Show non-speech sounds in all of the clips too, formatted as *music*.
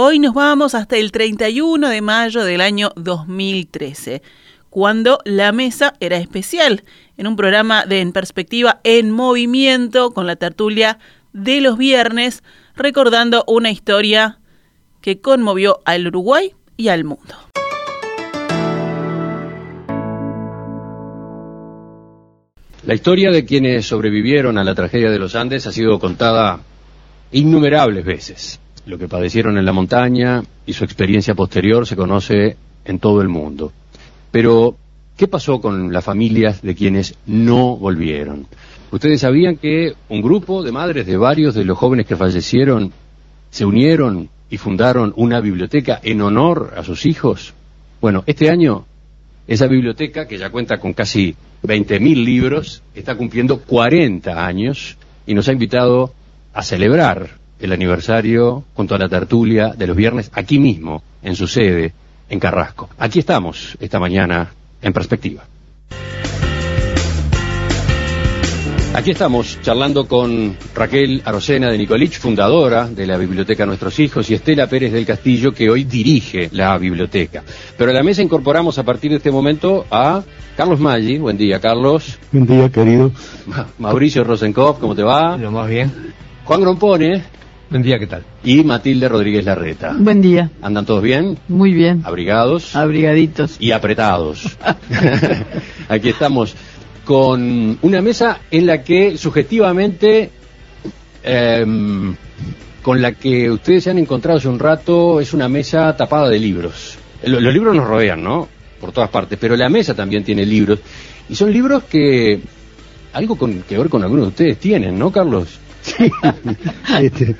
Hoy nos vamos hasta el 31 de mayo del año 2013, cuando la mesa era especial, en un programa de En Perspectiva en Movimiento con la tertulia de los viernes, recordando una historia que conmovió al Uruguay y al mundo. La historia de quienes sobrevivieron a la tragedia de los Andes ha sido contada innumerables veces. Lo que padecieron en la montaña y su experiencia posterior se conoce en todo el mundo. Pero, ¿qué pasó con las familias de quienes no volvieron? Ustedes sabían que un grupo de madres de varios de los jóvenes que fallecieron se unieron y fundaron una biblioteca en honor a sus hijos. Bueno, este año esa biblioteca, que ya cuenta con casi 20.000 libros, está cumpliendo 40 años y nos ha invitado a celebrar el aniversario junto a la tertulia de los viernes aquí mismo, en su sede, en Carrasco. Aquí estamos esta mañana en perspectiva. Aquí estamos charlando con Raquel Arocena de Nicolich, fundadora de la Biblioteca Nuestros Hijos, y Estela Pérez del Castillo, que hoy dirige la biblioteca. Pero a la mesa incorporamos a partir de este momento a Carlos Maggi. Buen día, Carlos. Buen día, querido. Mauricio Rosenkopf, ¿cómo te va? Lo más bien. Juan Grompone. Buen día, ¿qué tal? Y Matilde Rodríguez Larreta. Buen día. ¿Andan todos bien? Muy bien. Abrigados. Abrigaditos. Y apretados. *laughs* Aquí estamos con una mesa en la que subjetivamente, em, con la que ustedes se han encontrado hace un rato, es una mesa tapada de libros. Los, libros nos rodean, ¿no? Por todas partes, pero la mesa también tiene libros. Y son libros que algo con, que ver con algunos de ustedes tienen, ¿no, Carlos? Sí, *laughs* este,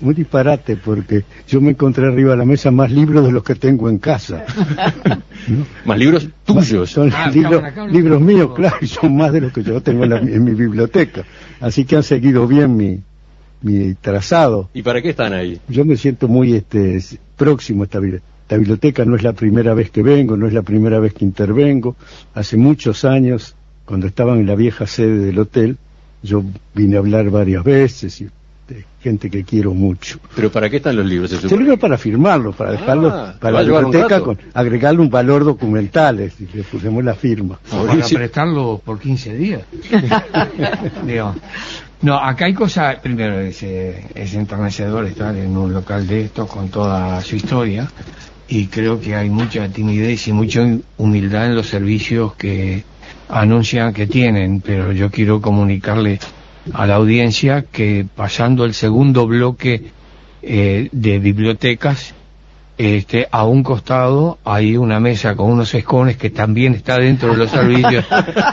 muy disparate porque yo me encontré arriba de la mesa más libros de los que tengo en casa. *laughs* Más libros tuyos. Son ah, libros, míos, claro, y son más de los que yo tengo en, mi biblioteca. Así que han seguido bien mi, mi trazado. ¿Y para qué están ahí? Yo me siento muy este próximo a esta, esta biblioteca. No es la primera vez que vengo, no es la primera vez que intervengo. Hace muchos años, cuando estaban en la vieja sede del hotel, yo vine a hablar varias veces y gente que quiero mucho. ¿Pero para qué están los libros? Se libro para firmarlos, para dejarlos Ah, para ¿te la biblioteca, con, agregarle un valor documental, es decir, le pusimos la firma. Para prestarlo por 15 días. *laughs* Digo, no, acá hay cosas, primero es, eh, es enternecedor estar en un local de estos con toda su historia y creo que hay mucha timidez y mucha humildad en los servicios que anuncian que tienen, pero yo quiero comunicarle a la audiencia que pasando el segundo bloque eh, de bibliotecas, este, a un costado hay una mesa con unos escones que también está dentro de los servicios,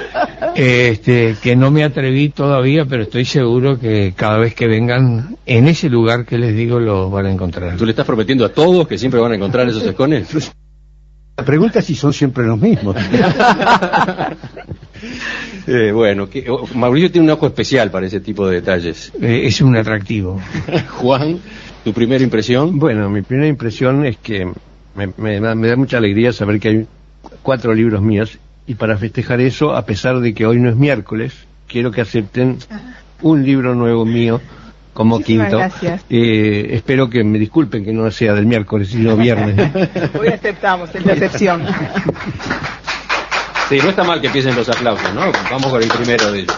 *laughs* este, que no me atreví todavía, pero estoy seguro que cada vez que vengan en ese lugar que les digo lo van a encontrar. ¿Tú le estás prometiendo a todos que siempre van a encontrar esos escones? La pregunta es si son siempre los mismos. *laughs* Eh, bueno, que, oh, Mauricio tiene un ojo especial para ese tipo de detalles. Eh, es un atractivo. *laughs* Juan, ¿tu primera impresión? Bueno, mi primera impresión es que me, me da- me da mucha alegría saber que hay cuatro libros míos y para festejar eso, a pesar de que hoy no es miércoles, quiero que acepten un libro nuevo mío como Muchísimas quinto. gracias. Eh, espero que me disculpen que no sea del miércoles, sino viernes. *laughs* Hoy aceptamos, es la excepción. Sí, no está mal que empiecen los aplausos, ¿no? Vamos con el primero de ellos.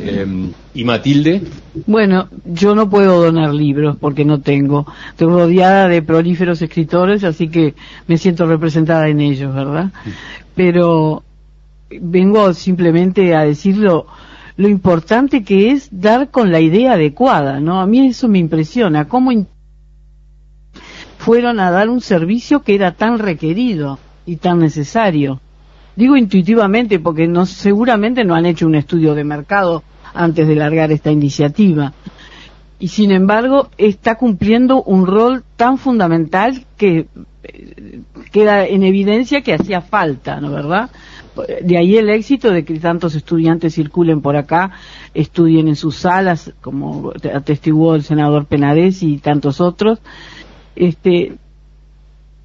Eh, ¿Y Matilde? Bueno, yo no puedo donar libros porque no tengo. Estoy rodeada de prolíferos escritores, así que me siento representada en ellos, ¿verdad? Pero vengo simplemente a decirlo lo importante que es dar con la idea adecuada, ¿no? A mí eso me impresiona, cómo fueron a dar un servicio que era tan requerido y tan necesario. Digo intuitivamente porque no, seguramente no han hecho un estudio de mercado antes de largar esta iniciativa. Y sin embargo está cumpliendo un rol tan fundamental que eh, queda en evidencia que hacía falta, ¿no verdad? De ahí el éxito de que tantos estudiantes circulen por acá, estudien en sus salas, como atestiguó el senador Penades y tantos otros. Este,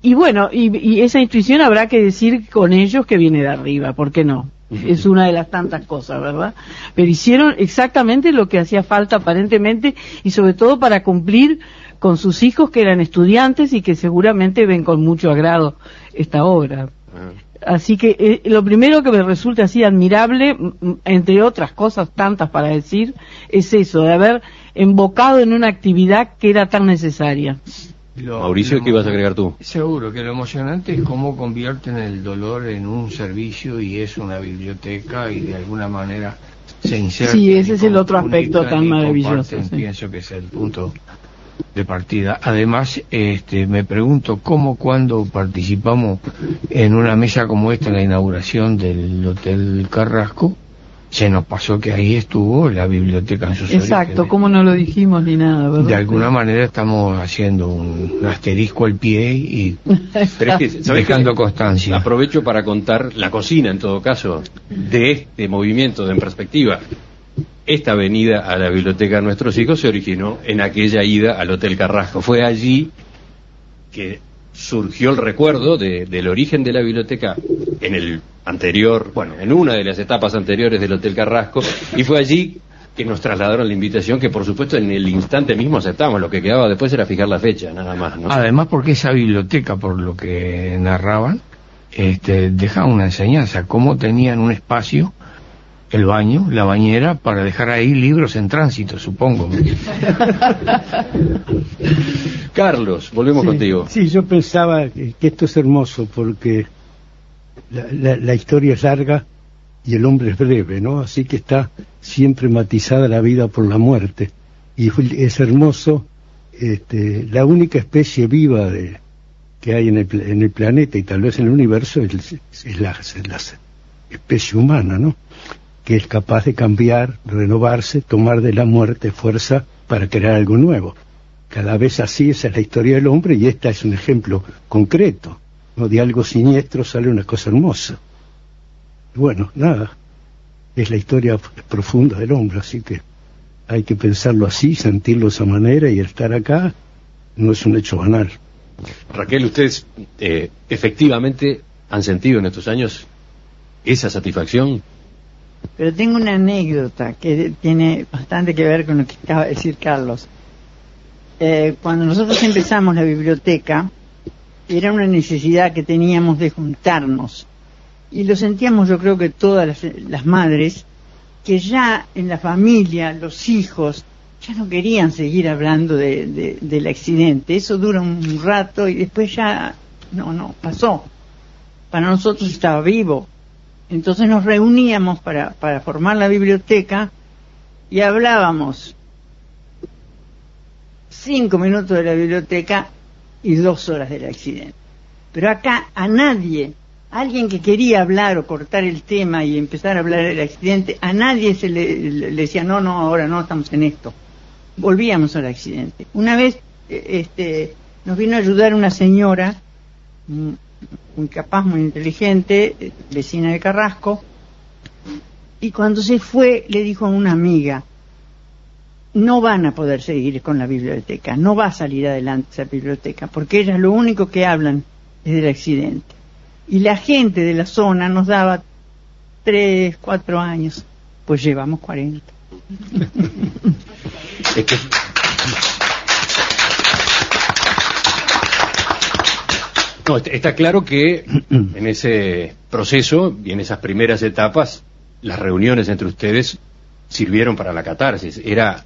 y bueno, y, y esa intuición habrá que decir con ellos que viene de arriba, ¿por qué no? *laughs* Es una de las tantas cosas, ¿verdad? Pero hicieron exactamente lo que hacía falta aparentemente y sobre todo para cumplir con sus hijos que eran estudiantes y que seguramente ven con mucho agrado esta obra. Así que eh, lo primero que me resulta así admirable, entre otras cosas tantas para decir, es eso, de haber embocado en una actividad que era tan necesaria. Mauricio, ¿qué ibas a agregar tú? Seguro que lo emocionante es cómo convierten el dolor en un servicio y es una biblioteca y de alguna manera se inserta. Sí, ese es el otro aspecto tan maravilloso. Pienso que es el punto de partida. Además, este, me pregunto cómo cuando participamos en una mesa como esta, en la inauguración del Hotel Carrasco, se nos pasó que ahí estuvo la biblioteca en sus Exacto, como no lo dijimos ni nada, ¿verdad? De alguna manera estamos haciendo un asterisco al pie y *laughs* dejando constancia. Aprovecho para contar la cocina, en todo caso, de este movimiento de En Perspectiva. Esta venida a la biblioteca de nuestros hijos se originó en aquella ida al Hotel Carrasco. Fue allí que surgió el recuerdo del origen de la biblioteca en el anterior, bueno, en una de las etapas anteriores del Hotel Carrasco, y fue allí que nos trasladaron la invitación, que por supuesto en el instante mismo aceptamos, lo que quedaba después era fijar la fecha, nada más. ¿no? Además porque esa biblioteca, por lo que narraban, este, dejaba una enseñanza, cómo tenían un espacio, el baño, la bañera, para dejar ahí libros en tránsito, supongo. *laughs* Carlos, volvemos contigo. Sí, yo pensaba que esto es hermoso porque la, historia es larga y el hombre es breve, ¿no? Así que está siempre matizada la vida por la muerte. Y es hermoso, este, la única especie viva de, que hay en el, en el planeta y tal vez en el universo es, la, especie humana, ¿no? Que es capaz de cambiar, renovarse, tomar de la muerte fuerza para crear algo nuevo. Cada vez así, esa es la historia del hombre y esta es un ejemplo concreto de algo siniestro sale una cosa hermosa. Bueno, nada, es la historia profunda del hombre, así que hay que pensarlo así, sentirlo de esa manera y estar acá no es un hecho banal. Raquel, ustedes eh, efectivamente han sentido en estos años esa satisfacción. Pero tengo una anécdota que tiene bastante que ver con lo que acaba de decir Carlos. Eh, cuando nosotros empezamos la biblioteca, era una necesidad que teníamos de juntarnos. Y lo sentíamos yo creo que todas las, madres, que ya en la familia, los hijos, ya no querían seguir hablando de, del accidente. Eso dura un rato y después ya, no, no, pasó. Para nosotros estaba vivo. Entonces nos reuníamos para, para formar la biblioteca y hablábamos cinco minutos de la biblioteca y dos horas del accidente. Pero acá a nadie, alguien que quería hablar o cortar el tema y empezar a hablar del accidente, a nadie se le, decía, no, no, ahora no, estamos en esto. Volvíamos al accidente. Una vez eh, este, nos vino a ayudar una señora, mm, muy capaz, muy inteligente, eh, vecina de Carrasco, y cuando se fue le dijo a una amiga, no van a poder seguir con la biblioteca, no va a salir adelante esa biblioteca, porque ellas lo único que hablan es del accidente. Y la gente de la zona nos daba tres, cuatro años, pues llevamos cuarenta. *laughs* No, está claro que *clears throat* en ese proceso y en esas primeras etapas, las reuniones entre ustedes sirvieron para la catarsis. Era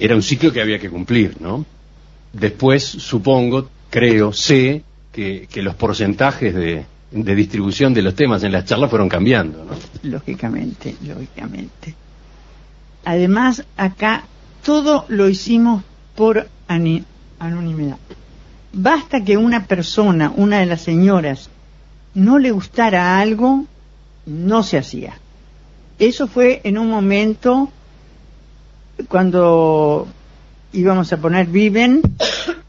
era un ciclo que había que cumplir, ¿no? Después, supongo, creo, sé que, los porcentajes de, distribución de los temas en las charlas fueron cambiando, ¿no? Lógicamente, lógicamente. Además, acá todo lo hicimos por anonimidad. Basta que una persona, una de las señoras, no le gustara algo, no se hacía. Eso fue en un momento cuando íbamos a poner Viven,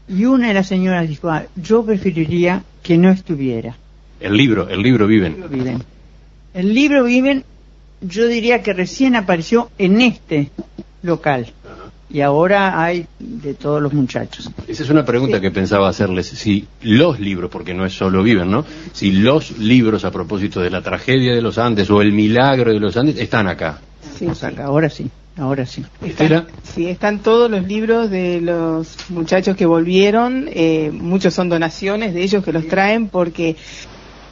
y una de las señoras dijo, ah, yo preferiría que no estuviera. El libro, el libro viven. Viven. El libro Viven, yo diría que recién apareció en este local. Y ahora hay de todos los muchachos. Esa es una pregunta que pensaba hacerles. Si los libros, porque no es solo Viven, ¿no? Si los libros a propósito de la tragedia de los Andes o el milagro de los Andes están acá. Sí, ahora sí, ahora sí. Estela. Sí, están todos los libros de los muchachos que volvieron. eh, muchos son donaciones de ellos que los traen porque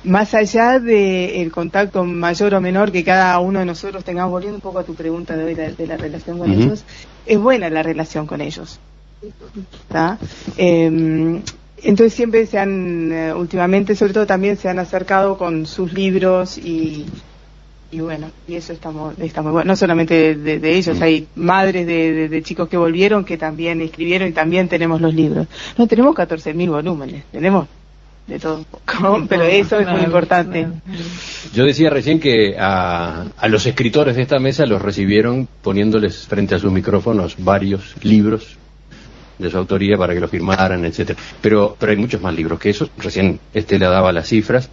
más allá del contacto mayor o menor que cada uno de nosotros tengamos, volviendo un poco a tu pregunta de hoy de, de la relación con ellos, es buena la relación con ellos. Eh, entonces siempre se han, eh, últimamente sobre todo también se han acercado con sus libros y, y bueno, y eso está muy, está muy bueno. No solamente de, de- ellos, hay madres de, de- de chicos que volvieron que también escribieron y también tenemos los libros. No tenemos 14.000 volúmenes, tenemos de todo un poco, *laughs* pero eso es muy importante. Yo decía recién que a, a los escritores de esta mesa los recibieron poniéndoles frente a sus micrófonos varios libros de su autoría para que los firmaran, etcétera. Pero, pero hay muchos más libros que esos. Recién Estela daba las cifras.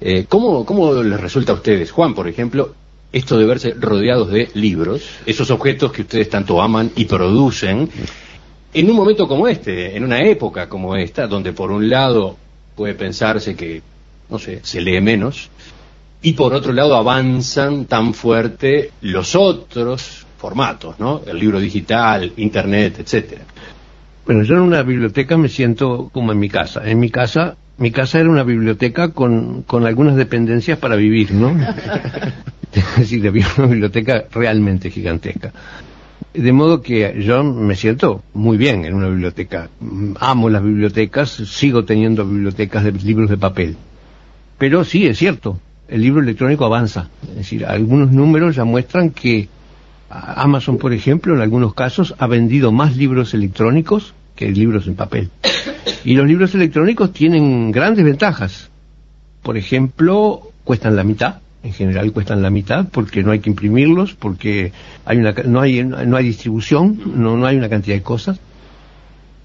Eh, ¿cómo, ¿Cómo les resulta a ustedes, Juan, por ejemplo, esto de verse rodeados de libros, esos objetos que ustedes tanto aman y producen, en un momento como este, en una época como esta, donde por un lado puede pensarse que, no sé, se lee menos, y por otro lado avanzan tan fuerte los otros formatos, ¿no? El libro digital, internet, etcétera. Bueno, yo en una biblioteca me siento como en mi casa. En mi casa, mi casa era una biblioteca con, con algunas dependencias para vivir, ¿no? *laughs* es decir, había una biblioteca realmente gigantesca. De modo que yo me siento muy bien en una biblioteca. Amo las bibliotecas, sigo teniendo bibliotecas de libros de papel. Pero sí, es cierto, el libro electrónico avanza. Es decir, algunos números ya muestran que Amazon, por ejemplo, en algunos casos ha vendido más libros electrónicos que libros en papel. Y los libros electrónicos tienen grandes ventajas. Por ejemplo, cuestan la mitad. En general cuestan la mitad porque no hay que imprimirlos, porque hay una, no, hay, no hay distribución, no, no hay una cantidad de cosas.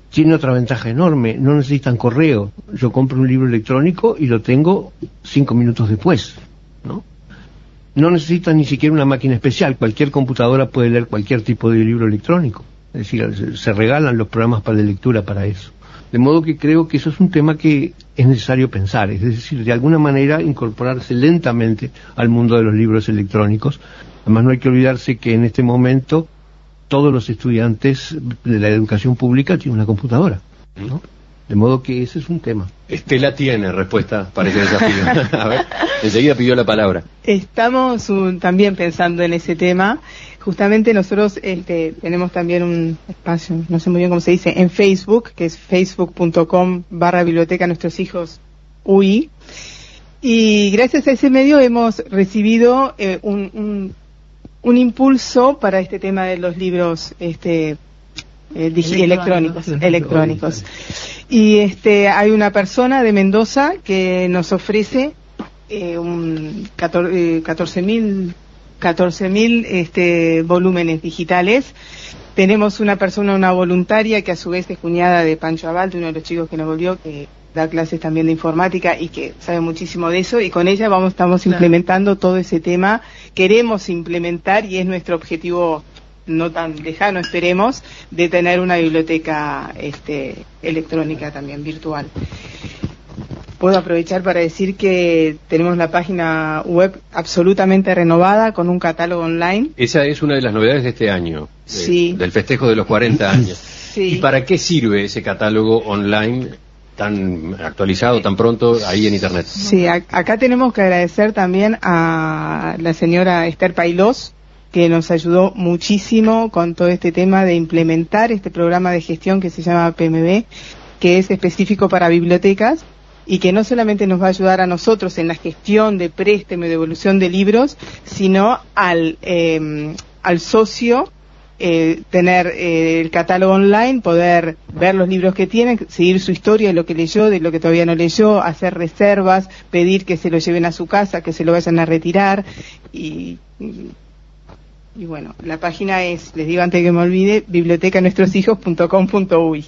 Tiene otra ventaja enorme, no necesitan correo. Yo compro un libro electrónico y lo tengo cinco minutos después, ¿no? no necesitan ni siquiera una máquina especial, cualquier computadora puede leer cualquier tipo de libro electrónico. Es decir, se- se regalan los programas para de lectura para eso. De modo que creo que eso es un tema que es necesario pensar, es decir, de alguna manera incorporarse lentamente al mundo de los libros electrónicos. Además no hay que olvidarse que en este momento todos los estudiantes de la educación pública tienen una computadora, ¿no? De modo que ese es un tema. Estela tiene respuesta para ese desafío. *laughs* A ver, enseguida pidió la palabra. Estamos uh, también pensando en ese tema. Justamente nosotros este, tenemos también un espacio, no sé muy bien cómo se dice, en Facebook, que es facebook.com barra biblioteca nuestros hijos UI. Y gracias a ese medio hemos recibido eh, un, un, un impulso para este tema de los libros este, eh, electrónicos, electrónicos. Y este, hay una persona de Mendoza que nos ofrece eh, un 14 mil 14.000 este, volúmenes digitales. Tenemos una persona, una voluntaria, que a su vez es cuñada de Pancho Abal, de uno de los chicos que nos volvió, que da clases también de informática y que sabe muchísimo de eso. Y con ella vamos, estamos implementando todo ese tema. Queremos implementar, y es nuestro objetivo no tan lejano, esperemos, de tener una biblioteca este, electrónica también, virtual. Puedo aprovechar para decir que tenemos la página web absolutamente renovada con un catálogo online. Esa es una de las novedades de este año, de- Sí. del festejo de los 40 años. *laughs* Sí. ¿Y para qué sirve ese catálogo online tan actualizado, tan pronto, ahí en Internet? Sí, acá tenemos que agradecer también a la señora Esther Pailós, que nos ayudó muchísimo con todo este tema de implementar este programa de gestión que se llama PMB, que es específico para bibliotecas y que no solamente nos va a ayudar a nosotros en la gestión de préstamo y devolución de libros, sino al, eh, al socio eh, tener eh, el catálogo online, poder ver los libros que tiene, seguir su historia de lo que leyó, de lo que todavía no leyó, hacer reservas, pedir que se lo lleven a su casa, que se lo vayan a retirar y, y, y bueno, la página es, les digo antes que me olvide, bibliotecanuestroshijos.com.uy.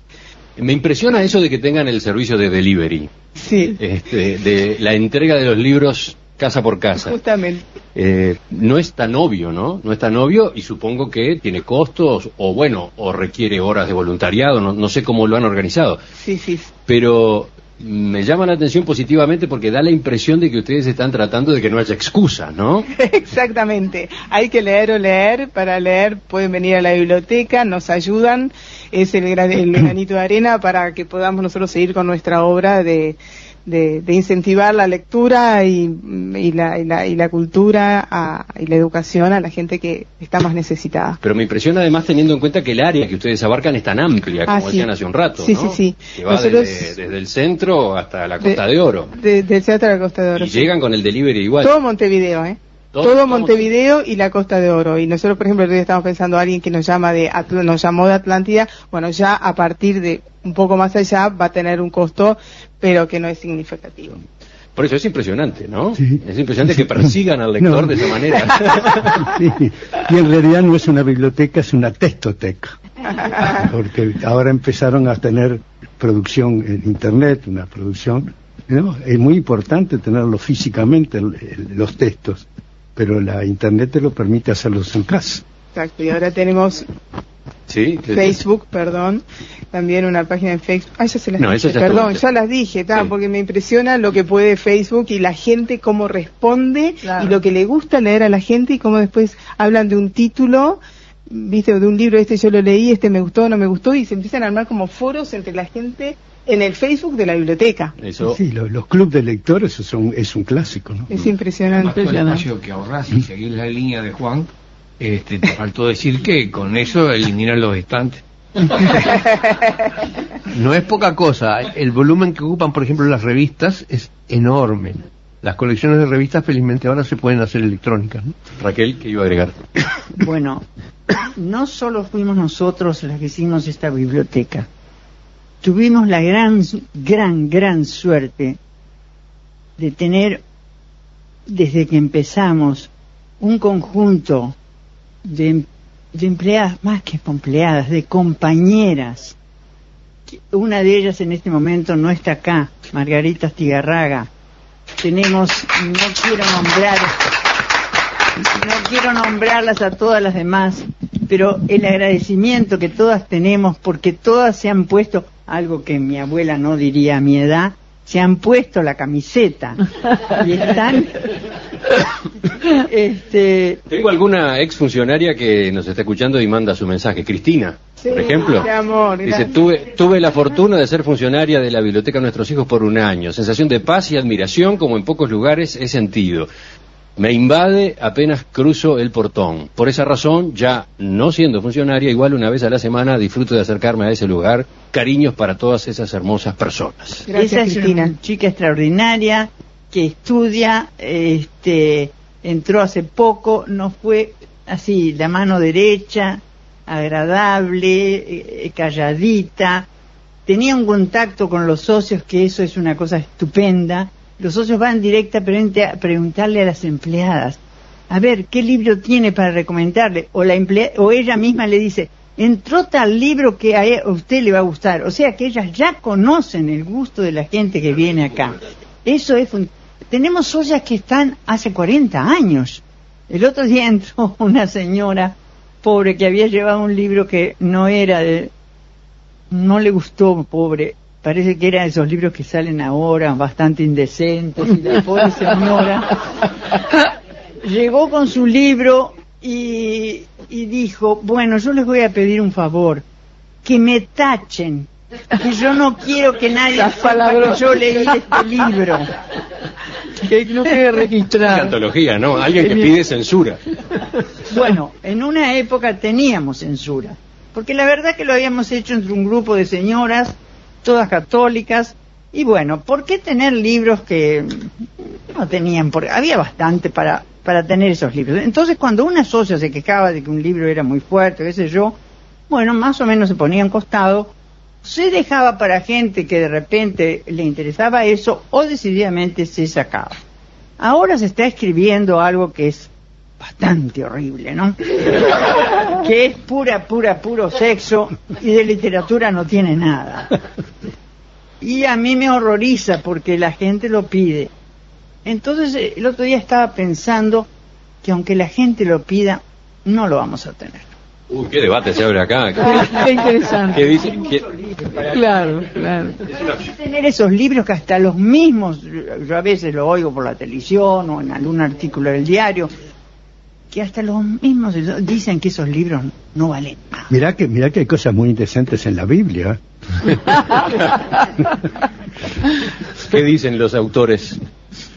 Me impresiona eso de que tengan el servicio de delivery, Sí, este, de la entrega de los libros casa por casa. justamente. Eh, no es tan obvio, ¿no? No es tan obvio y supongo que tiene costos o bueno, o requiere horas de voluntariado, no, no sé cómo lo han organizado. Sí, sí. Pero me llama la atención positivamente porque da la impresión de que ustedes están tratando de que no haya excusas, ¿no? *laughs* Exactamente. Hay que leer o leer. Para leer pueden venir a la biblioteca, nos ayudan. Es el, gran- el granito de arena para que podamos nosotros seguir con nuestra obra de, de, de incentivar la lectura y, y la, y, la, y la cultura a- y la educación a la gente que está más necesitada. Pero me impresiona además teniendo en cuenta que el área que ustedes abarcan es tan amplia, como Ah, sí. decían hace un rato, Sí, ¿no? sí, sí. Que va Nosotros- desde, desde el centro hasta la Costa De- de, Oro. De- del Teatro de la Costa de Oro. Y llegan con el delivery igual. Todo Montevideo, ¿eh? Todo- Montevideo y la Costa de Oro. Y nosotros, por ejemplo, el día estamos pensando a alguien que nos llama de Atl- nos llamó de Atlántida. Bueno, ya a partir de un poco más allá va a tener un costo, pero que no es significativo. Por eso es impresionante, ¿no? Sí. Es impresionante que persigan al lector No. de esa manera. *laughs* Sí, Y en realidad no es una biblioteca, es una textoteca. Porque ahora empezaron a tener producción en Internet, una producción. ¿no? Es muy importante tenerlo físicamente, los textos, pero la Internet te lo permite hacerlos en casa. Exacto. Y ahora tenemos sí. Facebook, perdón, también una página en Facebook. Ah, ya se las No, dije, ya perdón, ya las dije, ta, Sí. porque me impresiona lo que puede Facebook y la gente cómo responde Claro. y lo que le gusta leer a la gente y cómo después hablan de un título, viste, de un libro, este yo lo leí, este me gustó, no me gustó, y se empiezan a armar como foros entre la gente en el Facebook de la biblioteca. Eso. Sí, los, los clubes de lectores son, es un clásico, ¿no? Es impresionante. Todo el espacio que ahorras y seguir la línea de Juan, este, te faltó decir que con eso eliminan los estantes. *laughs* No es poca cosa. El volumen que ocupan, por ejemplo, las revistas es enorme. Las colecciones de revistas, felizmente, ahora se pueden hacer electrónicas. ¿no? Raquel, ¿qué iba a agregar? Bueno, no solo fuimos nosotros los que hicimos esta biblioteca, tuvimos la gran, gran, gran suerte de tener, desde que empezamos, un conjunto de, de empleadas, más que empleadas, de compañeras. Una de ellas en este momento no está acá, Margarita Stigarraga. Tenemos, no quiero nombrar no quiero nombrarlas a todas las demás, pero el agradecimiento que todas tenemos, porque todas se han puesto, algo que mi abuela no diría a mi edad, se han puesto la camiseta y están *laughs* este Tengo alguna exfuncionaria que nos está escuchando y manda su mensaje. Cristina, Sí, por ejemplo. amor, dice, tuve, tuve la fortuna de ser funcionaria de la Biblioteca de Nuestros Hijos por un año. Sensación de paz y admiración como en pocos lugares he sentido. Me invade apenas cruzo el portón. Por esa razón, ya no siendo funcionaria, igual una vez a la semana disfruto de acercarme a ese lugar. Cariños para todas esas hermosas personas. Gracias, esa es Cristina. una chica extraordinaria que estudia, este, entró hace poco, no fue así la mano derecha, agradable, eh, calladita, tenía un contacto con los socios que eso es una cosa estupenda. Los socios van directamente a preguntarle a las empleadas, a ver, ¿qué libro tiene para recomendarle? O, la emplea- o ella misma le dice, entró tal libro que a e- usted le va a gustar. O sea que ellas ya conocen el gusto de la gente que viene acá. Eso es... Tenemos ollas que están hace 40 años. El otro día *laughs* entró una señora pobre que había llevado un libro que no era de... No le gustó, pobre. Parece que era de esos libros que salen ahora, bastante indecentes. Y la *laughs* pobre señora llegó con su libro y, y dijo, bueno, yo les voy a pedir un favor, que me tachen, que yo no quiero que nadie sepa que yo leí este libro. Que no quede registrado. antología, ¿no? Alguien que pide censura. Bueno, en una época teníamos censura, porque la verdad que lo habíamos hecho entre un grupo de señoras, todas católicas, y bueno, ¿por qué tener libros que no tenían? Porque había bastante para, para tener esos libros. Entonces, cuando una socia se quejaba de que un libro era muy fuerte, qué sé yo, bueno, más o menos se ponía en costado, se dejaba para gente que de repente le interesaba eso o decididamente se sacaba. Ahora se está escribiendo algo que es bastante horrible, ¿no? *laughs* que es pura, pura, puro sexo y de literatura no tiene nada. Y a mí me horroriza porque la gente lo pide. Entonces, el otro día estaba pensando que aunque la gente lo pida, no lo vamos a tener. Uy, qué debate se abre acá. *laughs* Qué interesante. ¿Qué dice? ¿Qué- Claro, claro. tener esos libros que hasta los mismos, yo a veces lo oigo por la televisión o en algún artículo del diario, que hasta los mismos dicen que esos libros no valen nada. Mirá que, mirá que hay cosas muy indecentes en la Biblia. *laughs* ¿Qué dicen los autores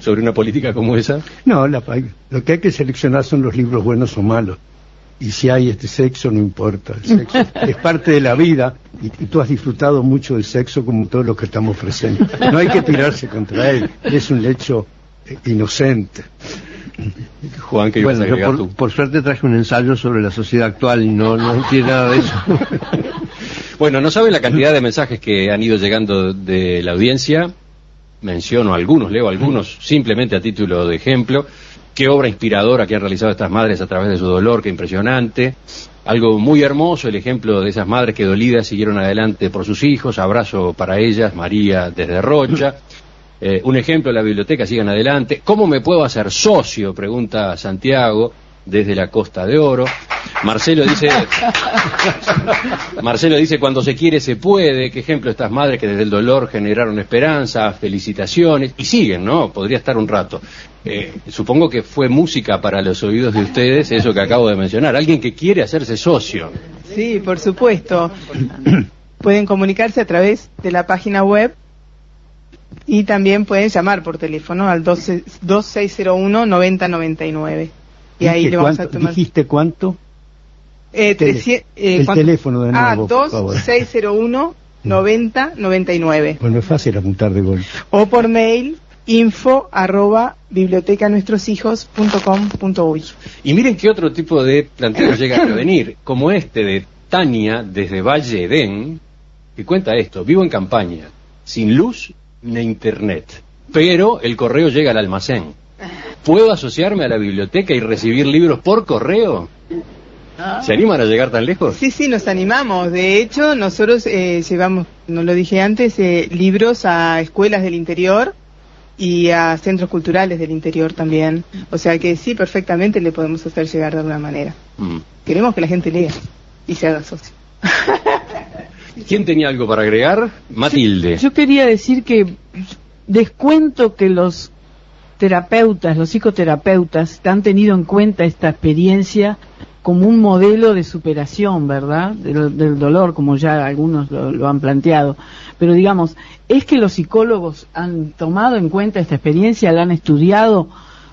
sobre una política como esa? No, la- lo que hay que seleccionar son los libros buenos o malos. Y si hay este sexo, no importa. El sexo es parte de la vida y, y tú has disfrutado mucho del sexo como todos los que estamos presentes. No hay que tirarse contra él. Es un hecho eh, inocente. Juan, que Bueno, yo agregar por, tú. por suerte traje un ensayo sobre la sociedad actual y no, no tiene nada de eso. *laughs* Bueno, no saben la cantidad de mensajes que han ido llegando de la audiencia. Menciono algunos, leo algunos, simplemente a título de ejemplo. Qué obra inspiradora que han realizado estas madres a través de su dolor, qué impresionante. Algo muy hermoso, el ejemplo de esas madres que dolidas siguieron adelante por sus hijos. Abrazo para ellas, María desde Rocha. Eh, un ejemplo, la biblioteca, sigan adelante. ¿Cómo me puedo hacer socio? Pregunta Santiago desde la Costa de Oro. Marcelo dice, Marcelo dice, cuando se quiere se puede. Qué ejemplo estas madres que desde el dolor generaron esperanza, felicitaciones. Y siguen, ¿no? Podría estar un rato. Eh, supongo que fue música para los oídos de ustedes, eso que acabo de mencionar. Alguien que quiere hacerse socio. Sí, por supuesto. pueden comunicarse a través de la página web y también pueden llamar por teléfono al 12 2601-9099. Y ahí ¿Dijiste le vamos a cuánto- tomar. ¿Dijiste cuánto? Eh, Tele- 300, eh, el ¿cuánto? teléfono de Ah, nuevo, por favor. 2601-9099. Bueno, *laughs* es fácil apuntar de golpe. O por mail info arroba bibliotecanuestrosHijos.com.uy. Y miren qué otro tipo de planteos llega a venir, como este de Tania desde Valle Edén, que cuenta esto, vivo en campaña, sin luz ni internet, pero el correo llega al almacén. ¿Puedo asociarme a la biblioteca y recibir libros por correo? ¿Se animan a llegar tan lejos? Sí, sí, nos animamos. De hecho, nosotros eh, llevamos, no lo dije antes, eh, libros a escuelas del interior y a centros culturales del interior también. O sea que sí, perfectamente le podemos hacer llegar de alguna manera. Mm. Queremos que la gente lea y se haga socio. *laughs* ¿Quién tenía algo para agregar? Matilde. Yo quería decir que descuento que los terapeutas, los psicoterapeutas, han tenido en cuenta esta experiencia como un modelo de superación, ¿verdad? Del, dolor, como ya algunos lo, lo han planteado. Pero digamos, es que los psicólogos han tomado en cuenta esta experiencia, la han estudiado,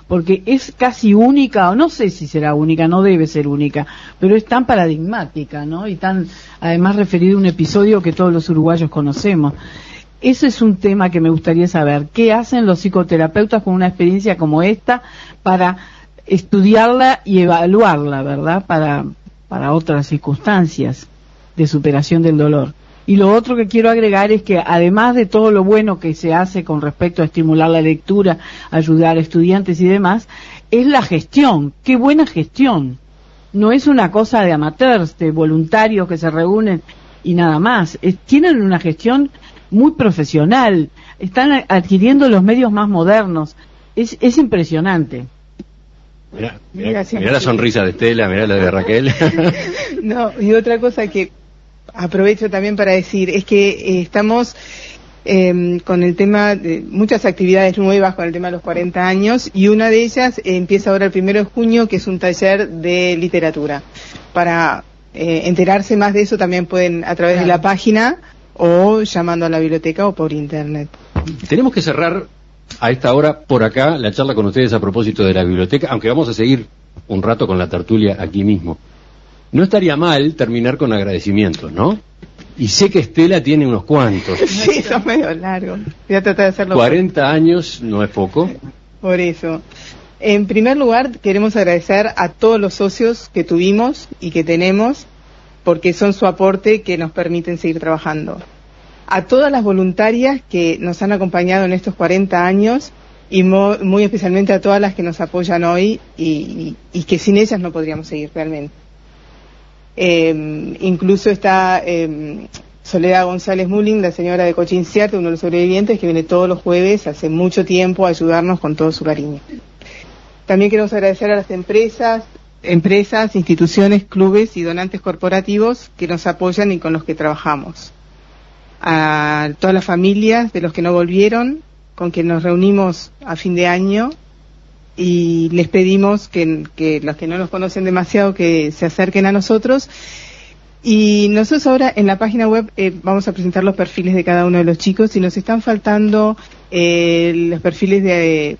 porque es casi única, o no sé si será única, no debe ser única, pero es tan paradigmática, ¿no? Y tan, además, referido a un episodio que todos los uruguayos conocemos. Ese es un tema que me gustaría saber. ¿Qué hacen los psicoterapeutas con una experiencia como esta para estudiarla y evaluarla, verdad? Para, para otras circunstancias de superación del dolor. Y lo otro que quiero agregar es que además de todo lo bueno que se hace con respecto a estimular la lectura, ayudar a estudiantes y demás, es la gestión. Qué buena gestión. No es una cosa de amateurs, de voluntarios que se reúnen y nada más. Es- tienen una gestión muy profesional. Están adquiriendo los medios más modernos. Es, es impresionante. Mirá, mirá- Gracias, mirá la sonrisa de Estela, mirá la de Raquel. *laughs* No, y otra cosa que aprovecho también para decir es que eh, estamos eh, con el tema de muchas actividades nuevas con el tema de los 40 años y una de ellas eh, empieza ahora el primero de junio que es un taller de literatura. Para eh, enterarse más de eso también pueden a través de la página o llamando a la biblioteca o por internet. Tenemos que cerrar a esta hora por acá la charla con ustedes a propósito de la biblioteca, aunque vamos a seguir un rato con la tertulia aquí mismo. No estaría mal terminar con agradecimientos, ¿no? Y sé que Estela tiene unos cuantos. *laughs* Sí, son medio largos. Voy a tratar de hacerlo 40 años no es poco. Por eso. En primer lugar, queremos agradecer a todos los socios que tuvimos y que tenemos, porque son su aporte que nos permiten seguir trabajando. A todas las voluntarias que nos han acompañado en estos 40 años y muy especialmente a todas las que nos apoyan hoy y, que sin ellas no podríamos seguir realmente. Em, incluso está em, Soledad González Mulling, la señora de Cochinciarte, uno de los sobrevivientes, que viene todos los jueves hace mucho tiempo a ayudarnos con todo su cariño. También queremos agradecer a las empresas, empresas, instituciones, clubes y donantes corporativos que nos apoyan y con los que trabajamos. A todas las familias de los que no volvieron, con quien nos reunimos a fin de año y les pedimos que, los que no nos conocen demasiado que se acerquen a nosotros. Y nosotros ahora en la página web eh, vamos a presentar los perfiles de cada uno de los chicos y nos están faltando eh, los perfiles de,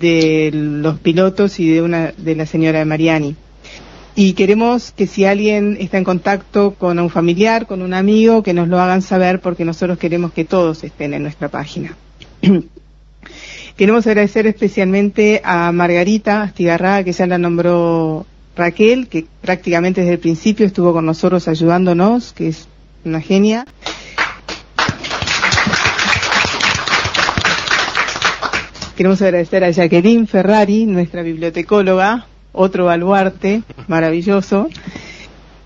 de los pilotos y de una de la señora Mariani. Y queremos que si alguien está en contacto con un familiar, con un amigo, que nos lo hagan saber porque nosotros queremos que todos estén en nuestra página. *clears throat* Queremos agradecer especialmente a Margarita Astigarraga, que ya la nombró Raquel, que prácticamente desde el principio estuvo con nosotros ayudándonos, que es una genia. Queremos agradecer a Jacqueline Ferrari, nuestra bibliotecóloga, otro baluarte maravilloso.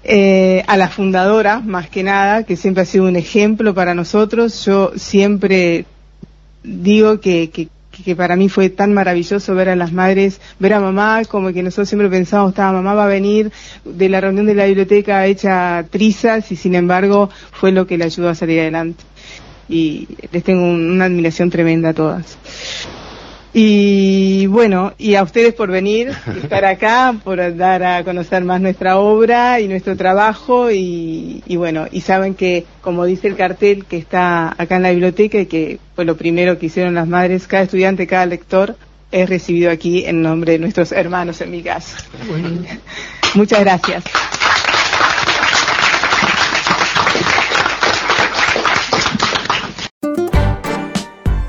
Eh, a la fundadora, más que nada, que siempre ha sido un ejemplo para nosotros. Yo siempre digo que, que, para mí fue tan maravilloso ver a las madres, ver a mamá, como que nosotros siempre pensábamos, estaba mamá va a venir de la reunión de la biblioteca hecha trizas y sin embargo fue lo que le ayudó a salir adelante. Y les tengo una admiración tremenda a todas. Y bueno, y a ustedes por venir, estar *laughs* acá, por dar a conocer más nuestra obra y nuestro trabajo y, bueno, y saben que, como dice el cartel que está acá en la biblioteca y que fue lo primero que hicieron las madres, cada estudiante, cada lector es recibido aquí en nombre de nuestros hermanos en mi caso. *laughs* Muchas gracias.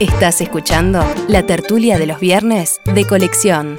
Estás escuchando la tertulia de los viernes de colección.